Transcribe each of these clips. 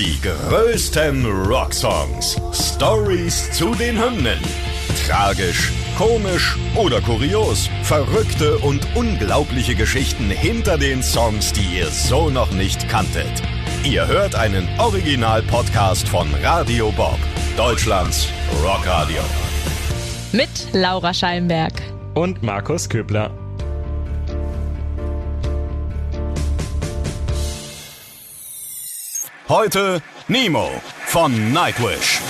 Die größten Rocksongs. Stories zu den Hymnen. Tragisch, komisch oder kurios. Verrückte und unglaubliche Geschichten hinter den Songs, die ihr so noch nicht kanntet. Ihr hört einen Original-Podcast von Radio Bob, Deutschlands Rockradio. Mit Laura Schallenberg. Und Markus Köbler. Heute Nemo von Nightwish.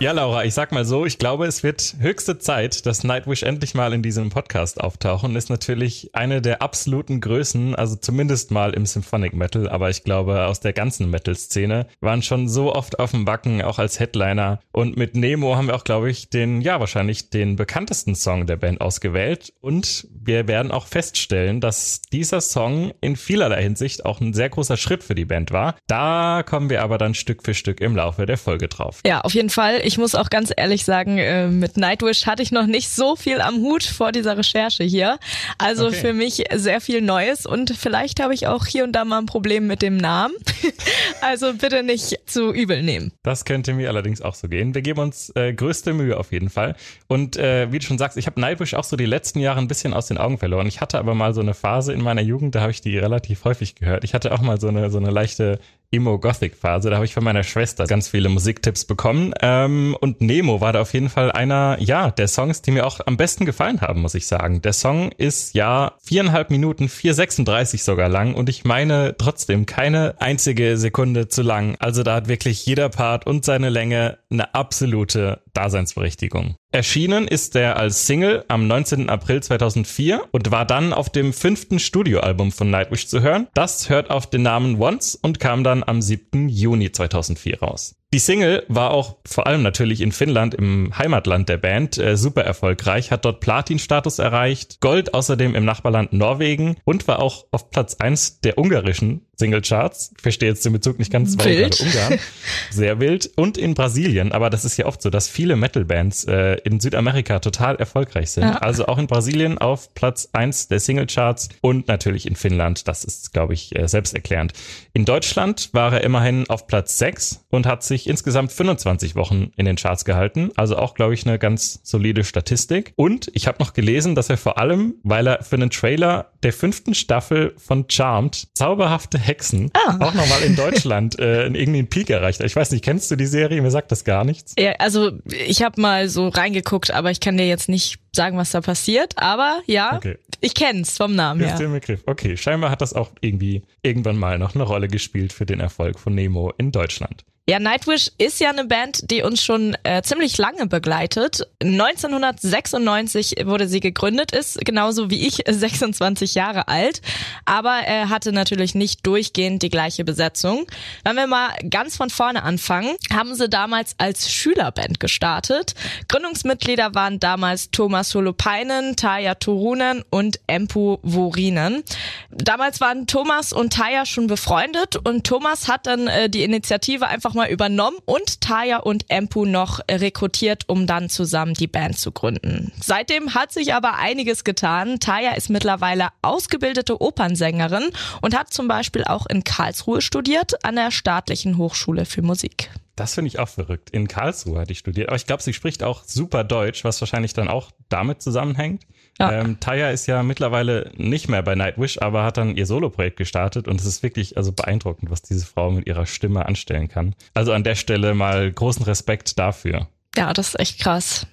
Ja, Laura, ich sag mal so, ich glaube, es wird höchste Zeit, dass Nightwish endlich mal in diesem Podcast auftauchen. Ist natürlich eine der absoluten Größen, also zumindest mal im Symphonic Metal, aber ich glaube, aus der ganzen Metal-Szene waren schon so oft auf dem Backen, auch als Headliner. Und mit Nemo haben wir auch, glaube ich, den, ja, wahrscheinlich den bekanntesten Song der Band ausgewählt. Und wir werden auch feststellen, dass dieser Song in vielerlei Hinsicht auch ein sehr großer Schritt für die Band war. Da kommen wir aber dann Stück für Stück im Laufe der Folge drauf. Ja, auf jeden Fall ich muss auch ganz ehrlich sagen, äh, mit Nightwish hatte ich noch nicht so viel am Hut vor dieser Recherche hier. Also okay. für mich sehr viel Neues und vielleicht habe ich auch hier und da mal ein Problem mit dem Namen. also bitte nicht zu übel nehmen. Das könnte mir allerdings auch so gehen. Wir geben uns äh, größte Mühe auf jeden Fall. Und äh, wie du schon sagst, ich habe Nightwish auch so die letzten Jahre ein bisschen aus den Augen verloren. Ich hatte aber mal so eine Phase in meiner Jugend, da habe ich die relativ häufig gehört. Ich hatte auch mal so eine, so eine leichte Emo-Gothic-Phase. Da habe ich von meiner Schwester ganz viele Musiktipps bekommen. Ähm, und Nemo war da auf jeden Fall einer, ja, der Songs, die mir auch am besten gefallen haben, muss ich sagen. Der Song ist ja viereinhalb Minuten, 4,36 sogar lang und ich meine trotzdem keine einzige Sekunde zu lang. Also da hat wirklich jeder Part und seine Länge eine absolute Daseinsberechtigung. Erschienen ist er als Single am 19. April 2004 und war dann auf dem fünften Studioalbum von Nightwish zu hören. Das hört auf den Namen Once und kam dann am 7. Juni 2004 raus. Die Single war auch vor allem natürlich in Finnland, im Heimatland der Band, äh, super erfolgreich, hat dort Platin-Status erreicht, Gold außerdem im Nachbarland Norwegen und war auch auf Platz eins der ungarischen Singlecharts. Verstehe jetzt den Bezug nicht ganz, weil wild. Ungarn. Sehr wild. Und in Brasilien, aber das ist ja oft so, dass viele Metal-Bands äh, in Südamerika total erfolgreich sind. Ja. Also auch in Brasilien auf Platz eins der Singlecharts und natürlich in Finnland. Das ist, glaube ich, äh, selbsterklärend. In Deutschland war er immerhin auf Platz sechs und hat sich insgesamt 25 Wochen in den Charts gehalten. Also auch, glaube ich, eine ganz solide Statistik. Und ich habe noch gelesen, dass er vor allem, weil er für einen Trailer der fünften Staffel von Charmed zauberhafte Hexen ah. auch nochmal in Deutschland äh, in irgendeinen Peak erreicht. Ich weiß nicht, kennst du die Serie? Mir sagt das gar nichts. Ja, also ich habe mal so reingeguckt, aber ich kann dir jetzt nicht sagen, was da passiert. Aber ja, okay. ich kenn's vom Namen her. Ist der Begriff. Okay, scheinbar hat das auch irgendwie irgendwann mal noch eine Rolle gespielt für den Erfolg von Nemo in Deutschland. Ja, Nightwish ist ja eine Band, die uns schon äh, ziemlich lange begleitet. 1996 wurde sie gegründet, ist genauso wie ich 26 Jahre alt, aber er hatte natürlich nicht durchgehend die gleiche Besetzung. Wenn wir mal ganz von vorne anfangen, haben sie damals als Schülerband gestartet. Gründungsmitglieder waren damals Thomas Holopainen, Taya Turunen und Empu Vorinen. Damals waren Thomas und Taya schon befreundet und Thomas hat dann äh, die Initiative einfach mal übernommen und Taya und Empu noch rekrutiert, um dann zusammen die Band zu gründen. Seitdem hat sich aber einiges getan. Taya ist mittlerweile ausgebildete Opernsängerin und hat zum Beispiel auch in Karlsruhe studiert an der Staatlichen Hochschule für Musik. Das finde ich auch verrückt. In Karlsruhe hat die studiert. Aber ich glaube, sie spricht auch super Deutsch, was wahrscheinlich dann auch damit zusammenhängt. Ja. Ähm, Taya ist ja mittlerweile nicht mehr bei Nightwish, aber hat dann ihr Soloprojekt gestartet und es ist wirklich also beeindruckend, was diese Frau mit ihrer Stimme anstellen kann. Also an der Stelle mal großen Respekt dafür. Ja, das ist echt krass.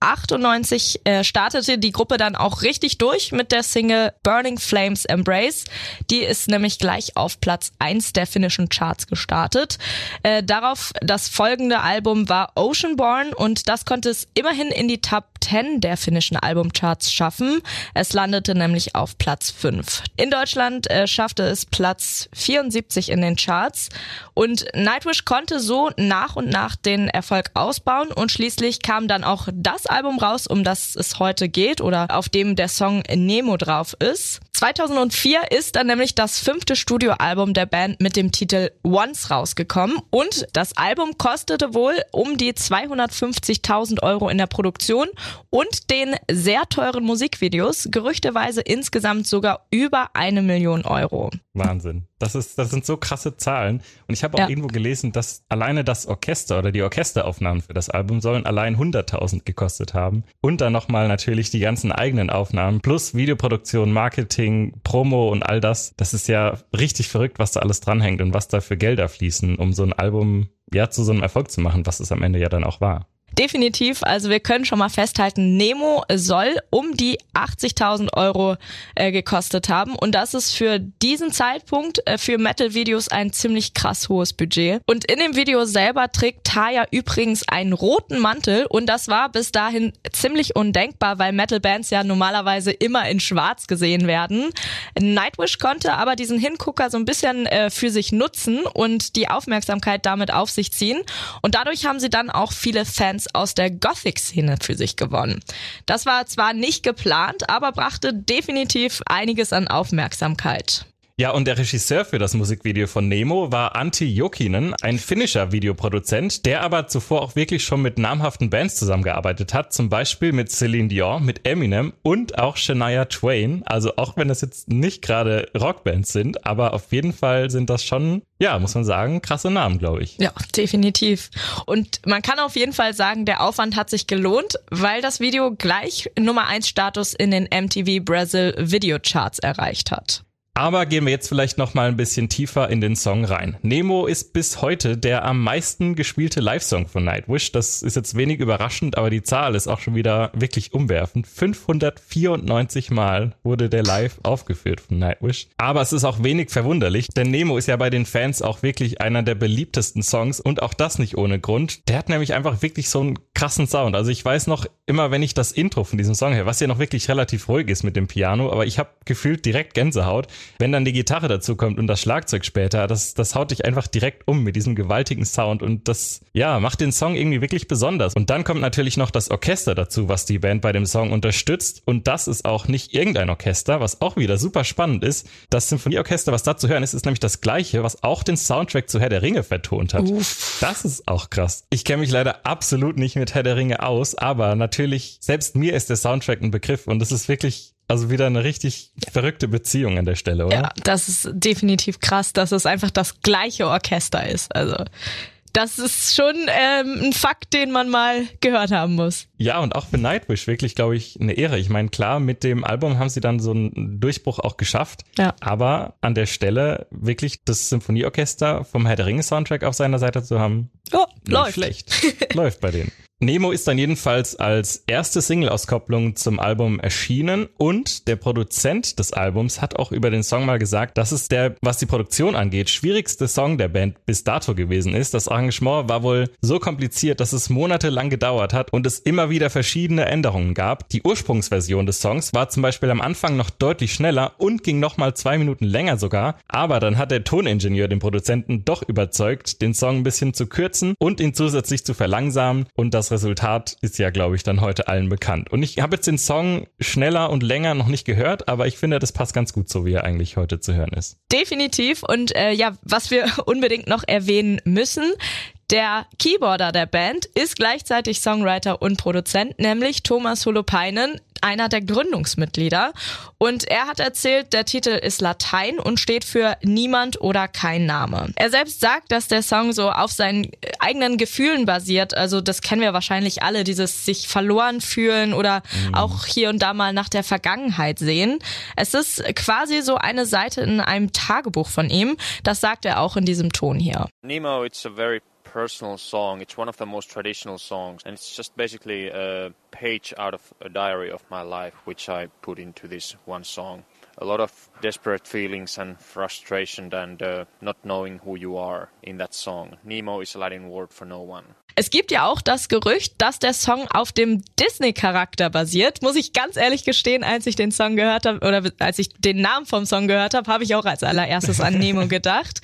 1998 äh, startete die Gruppe dann auch richtig durch mit der Single Burning Flames Embrace. Die ist nämlich gleich auf Platz eins der finnischen Charts gestartet. Äh, darauf das folgende Album war Oceanborn und das konnte es immerhin in die Top 10 der finnischen Albumcharts schaffen. Es landete nämlich auf Platz 5. In Deutschland äh, schaffte es Platz 74 in den Charts und Nightwish konnte so nach und nach den Erfolg ausbauen und schließlich kam dann auch das Album raus, um das es heute geht oder auf dem der Song Nemo drauf ist. 2004 ist dann nämlich das fünfte Studioalbum der Band mit dem Titel Once rausgekommen und das Album kostete wohl um die 250.000 Euro in der Produktion und den sehr teuren Musikvideos, gerüchteweise insgesamt sogar über eine Million Euro. Wahnsinn. Das ist, das sind so krasse Zahlen. Und ich habe auch ja. irgendwo gelesen, dass alleine das Orchester oder die Orchesteraufnahmen für das Album sollen allein 100.000 gekostet haben. Und dann nochmal natürlich die ganzen eigenen Aufnahmen plus Videoproduktion, Marketing, Promo und all das. Das ist ja richtig verrückt, was da alles dranhängt und was da für Gelder fließen, um so ein Album ja zu so einem Erfolg zu machen, was es am Ende ja dann auch war. Definitiv. Also wir können schon mal festhalten, Nemo soll um die 80.000 Euro äh, gekostet haben. Und das ist für diesen Zeitpunkt äh, für Metal-Videos ein ziemlich krass hohes Budget. Und in dem Video selber trägt Taya übrigens einen roten Mantel. Und das war bis dahin ziemlich undenkbar, weil Metal-Bands ja normalerweise immer in schwarz gesehen werden. Nightwish konnte aber diesen Hingucker so ein bisschen äh, für sich nutzen und die Aufmerksamkeit damit auf sich ziehen. Und dadurch haben sie dann auch viele Fans aus der Gothic-Szene für sich gewonnen. Das war zwar nicht geplant, aber brachte definitiv einiges an Aufmerksamkeit. Ja, und der Regisseur für das Musikvideo von Nemo war Antti Jokinen, ein finnischer Videoproduzent, der aber zuvor auch wirklich schon mit namhaften Bands zusammengearbeitet hat, zum Beispiel mit Celine Dion, mit Eminem und auch Shania Twain. Also auch wenn das jetzt nicht gerade Rockbands sind, aber auf jeden Fall sind das schon, ja, muss man sagen, krasse Namen, glaube ich. Ja, definitiv. Und man kann auf jeden Fall sagen, der Aufwand hat sich gelohnt, weil das Video gleich Nummer 1 Status in den MTV Brazil Video Charts erreicht hat. Aber gehen wir jetzt vielleicht noch mal ein bisschen tiefer in den Song rein. Nemo ist bis heute der am meisten gespielte Live-Song von Nightwish. Das ist jetzt wenig überraschend, aber die Zahl ist auch schon wieder wirklich umwerfend. 594 Mal wurde der live aufgeführt von Nightwish. Aber es ist auch wenig verwunderlich, denn Nemo ist ja bei den Fans auch wirklich einer der beliebtesten Songs und auch das nicht ohne Grund. Der hat nämlich einfach wirklich so einen krassen Sound. Also ich weiß noch immer, wenn ich das Intro von diesem Song höre, was ja noch wirklich relativ ruhig ist mit dem Piano, aber ich habe gefühlt direkt Gänsehaut wenn dann die Gitarre dazu kommt und das Schlagzeug später, das, das haut dich einfach direkt um mit diesem gewaltigen Sound und das, ja, macht den Song irgendwie wirklich besonders. Und dann kommt natürlich noch das Orchester dazu, was die Band bei dem Song unterstützt und das ist auch nicht irgendein Orchester, was auch wieder super spannend ist. Das Symphonieorchester, was da zu hören ist, ist nämlich das gleiche, was auch den Soundtrack zu Herr der Ringe vertont hat. Uff. Das ist auch krass. Ich kenne mich leider absolut nicht mit Herr der Ringe aus, aber natürlich, selbst mir ist der Soundtrack ein Begriff und das ist wirklich also wieder eine richtig verrückte Beziehung an der Stelle, oder? Ja, das ist definitiv krass, dass es einfach das gleiche Orchester ist. Also das ist schon ähm, ein Fakt, den man mal gehört haben muss. Ja, und auch für Nightwish wirklich, glaube ich, eine Ehre. Ich meine, klar, mit dem Album haben sie dann so einen Durchbruch auch geschafft. Ja. Aber an der Stelle wirklich das Symphonieorchester vom Herr der Ringe Soundtrack auf seiner Seite zu haben, oh, läuft. schlecht. läuft bei denen. Nemo ist dann jedenfalls als erste Single-Auskopplung zum Album erschienen und der Produzent des Albums hat auch über den Song mal gesagt, dass es der, was die Produktion angeht, schwierigste Song der Band bis dato gewesen ist. Das Arrangement war wohl so kompliziert, dass es monatelang gedauert hat und es immer wieder verschiedene Änderungen gab. Die Ursprungsversion des Songs war zum Beispiel am Anfang noch deutlich schneller und ging nochmal zwei Minuten länger sogar, aber dann hat der Toningenieur den Produzenten doch überzeugt, den Song ein bisschen zu kürzen und ihn zusätzlich zu verlangsamen und das Resultat ist ja, glaube ich, dann heute allen bekannt. Und ich habe jetzt den Song schneller und länger noch nicht gehört, aber ich finde, das passt ganz gut so, wie er eigentlich heute zu hören ist. Definitiv. Und äh, ja, was wir unbedingt noch erwähnen müssen, der Keyboarder der Band ist gleichzeitig Songwriter und Produzent, nämlich Thomas Holopainen, einer der Gründungsmitglieder. Und er hat erzählt, der Titel ist Latein und steht für Niemand oder kein Name. Er selbst sagt, dass der Song so auf seinen eigenen Gefühlen basiert. Also das kennen wir wahrscheinlich alle, dieses sich verloren fühlen oder mhm. auch hier und da mal nach der Vergangenheit sehen. Es ist quasi so eine Seite in einem Tagebuch von ihm. Das sagt er auch in diesem Ton hier. Nemo, it's a very personal song. It's one of the most traditional songs, and it's just basically a page out of a diary of my life, which I put into this one song. A lot of desperate feelings and frustration and uh, not knowing who you are in that song. Nemo is a Latin word for no one. Es gibt ja auch das Gerücht, dass der Song auf dem Disney-Charakter basiert. Muss ich ganz ehrlich gestehen, als ich den Song gehört habe oder als ich den Namen vom Song gehört habe, habe ich auch als allererstes an Nemo gedacht.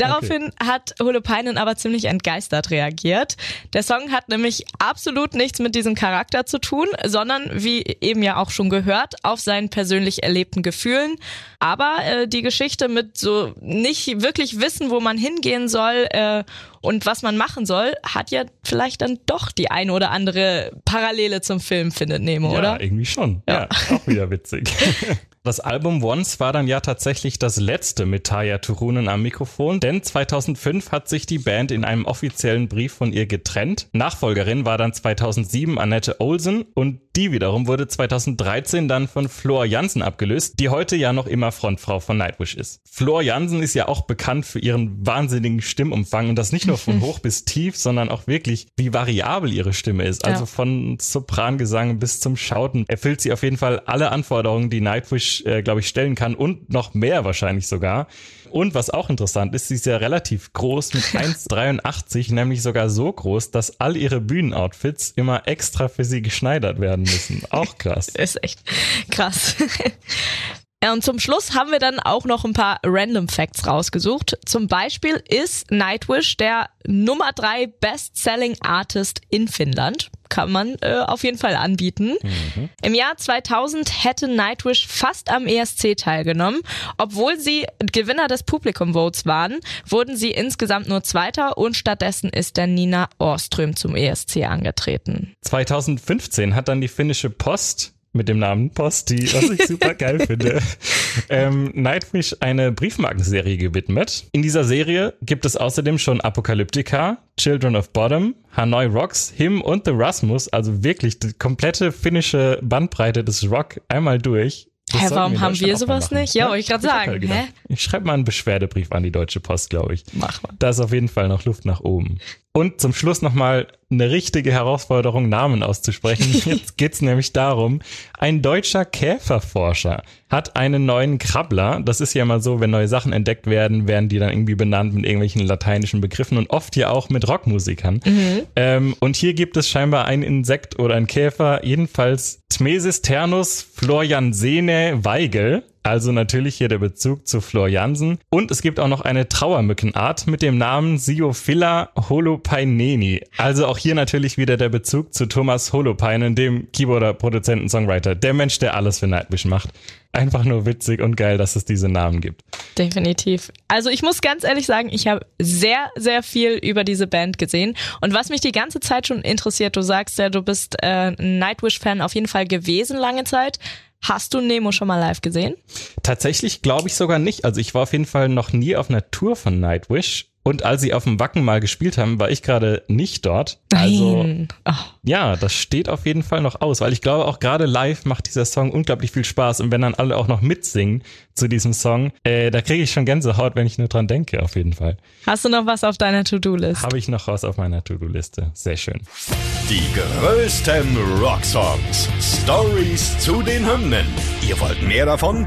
Daraufhin okay. hat Holopainen aber ziemlich entgeistert reagiert. Der Song hat nämlich absolut nichts mit diesem Charakter zu tun, sondern wie eben ja auch schon gehört, auf seinen persönlich erlebten Gefühlen. Aber äh, die Geschichte mit so nicht wirklich wissen, wo man hingehen soll äh, und was man machen soll, hat ja vielleicht dann doch die eine oder andere Parallele zum Film, findet Nemo, ja, oder? Ja, irgendwie schon. Ja, ja auch wieder witzig. Das Album Once war dann ja tatsächlich das letzte mit Taya Turunen am Mikrofon, denn 2005 hat sich die Band in einem offiziellen Brief von ihr getrennt. Nachfolgerin war dann 2007 Annette Olsen und die wiederum wurde 2013 dann von Flor Jansen abgelöst, die heute ja noch immer Frontfrau von Nightwish ist. Flor Jansen ist ja auch bekannt für ihren wahnsinnigen Stimmumfang und das nicht nur von hoch bis tief, sondern auch wirklich, wie variabel ihre Stimme ist. Also ja. von Soprangesang bis zum Schauten erfüllt sie auf jeden Fall alle Anforderungen, die Nightwish äh, glaube ich, stellen kann und noch mehr wahrscheinlich sogar. Und was auch interessant ist, sie ist ja relativ groß mit 1,83, nämlich sogar so groß, dass all ihre Bühnenoutfits immer extra für sie geschneidert werden müssen. Auch krass. ist echt krass. Und zum Schluss haben wir dann auch noch ein paar Random Facts rausgesucht. Zum Beispiel ist Nightwish der Nummer drei Best-Selling Artist in Finnland. Kann man äh, auf jeden Fall anbieten. Mhm. Im Jahr 2000 hätte Nightwish fast am ESC teilgenommen. Obwohl sie Gewinner des Publikum Votes waren, wurden sie insgesamt nur Zweiter und stattdessen ist der Nina Orström zum ESC angetreten. 2015 hat dann die finnische Post mit dem Namen Posti, was ich super geil finde, ähm, Nightwish eine Briefmarkenserie gewidmet. In dieser Serie gibt es außerdem schon Apokalyptica, Children of Bottom, Hanoi Rocks, Him und The Rasmus, also wirklich die komplette finnische Bandbreite des Rock einmal durch. Das Hä, warum haben wir sowas nicht? Ja, wollte ich gerade sagen. Hä? Ich schreibe mal einen Beschwerdebrief an die Deutsche Post, glaube ich. Mach mal. Da ist auf jeden Fall noch Luft nach oben. Und zum Schluss nochmal eine richtige Herausforderung, Namen auszusprechen. Jetzt geht's nämlich darum, ein deutscher Käferforscher hat einen neuen Krabbler. Das ist ja mal so, wenn neue Sachen entdeckt werden, werden die dann irgendwie benannt mit irgendwelchen lateinischen Begriffen und oft ja auch mit Rockmusikern. Mhm. Ähm, und hier gibt es scheinbar ein Insekt oder ein Käfer, jedenfalls Tmesis ternus floriansene Weigel. Also natürlich hier der Bezug zu Flor Jansen. Und es gibt auch noch eine Trauermückenart mit dem Namen Siophila holopaineni. Also auch hier natürlich wieder der Bezug zu Thomas Holopainen, dem Keyboarder, Produzenten, Songwriter. Der Mensch, der alles für Nightwish macht. Einfach nur witzig und geil, dass es diese Namen gibt. Definitiv. Also ich muss ganz ehrlich sagen, ich habe sehr, sehr viel über diese Band gesehen. Und was mich die ganze Zeit schon interessiert, du sagst ja, du bist äh, Nightwish-Fan auf jeden Fall gewesen lange Zeit. Hast du Nemo schon mal live gesehen? Tatsächlich glaube ich sogar nicht. Also ich war auf jeden Fall noch nie auf einer Tour von Nightwish und als sie auf dem Wacken mal gespielt haben, war ich gerade nicht dort. Also Nein. Oh. ja, das steht auf jeden Fall noch aus, weil ich glaube auch gerade live macht dieser Song unglaublich viel Spaß und wenn dann alle auch noch mitsingen zu diesem Song, äh, da kriege ich schon Gänsehaut, wenn ich nur dran denke, auf jeden Fall. Hast du noch was auf deiner To-Do-List? Habe ich noch was auf meiner To-Do-Liste. Sehr schön. Die größten Rocksongs. Stories zu den Hymnen. Ihr wollt mehr davon?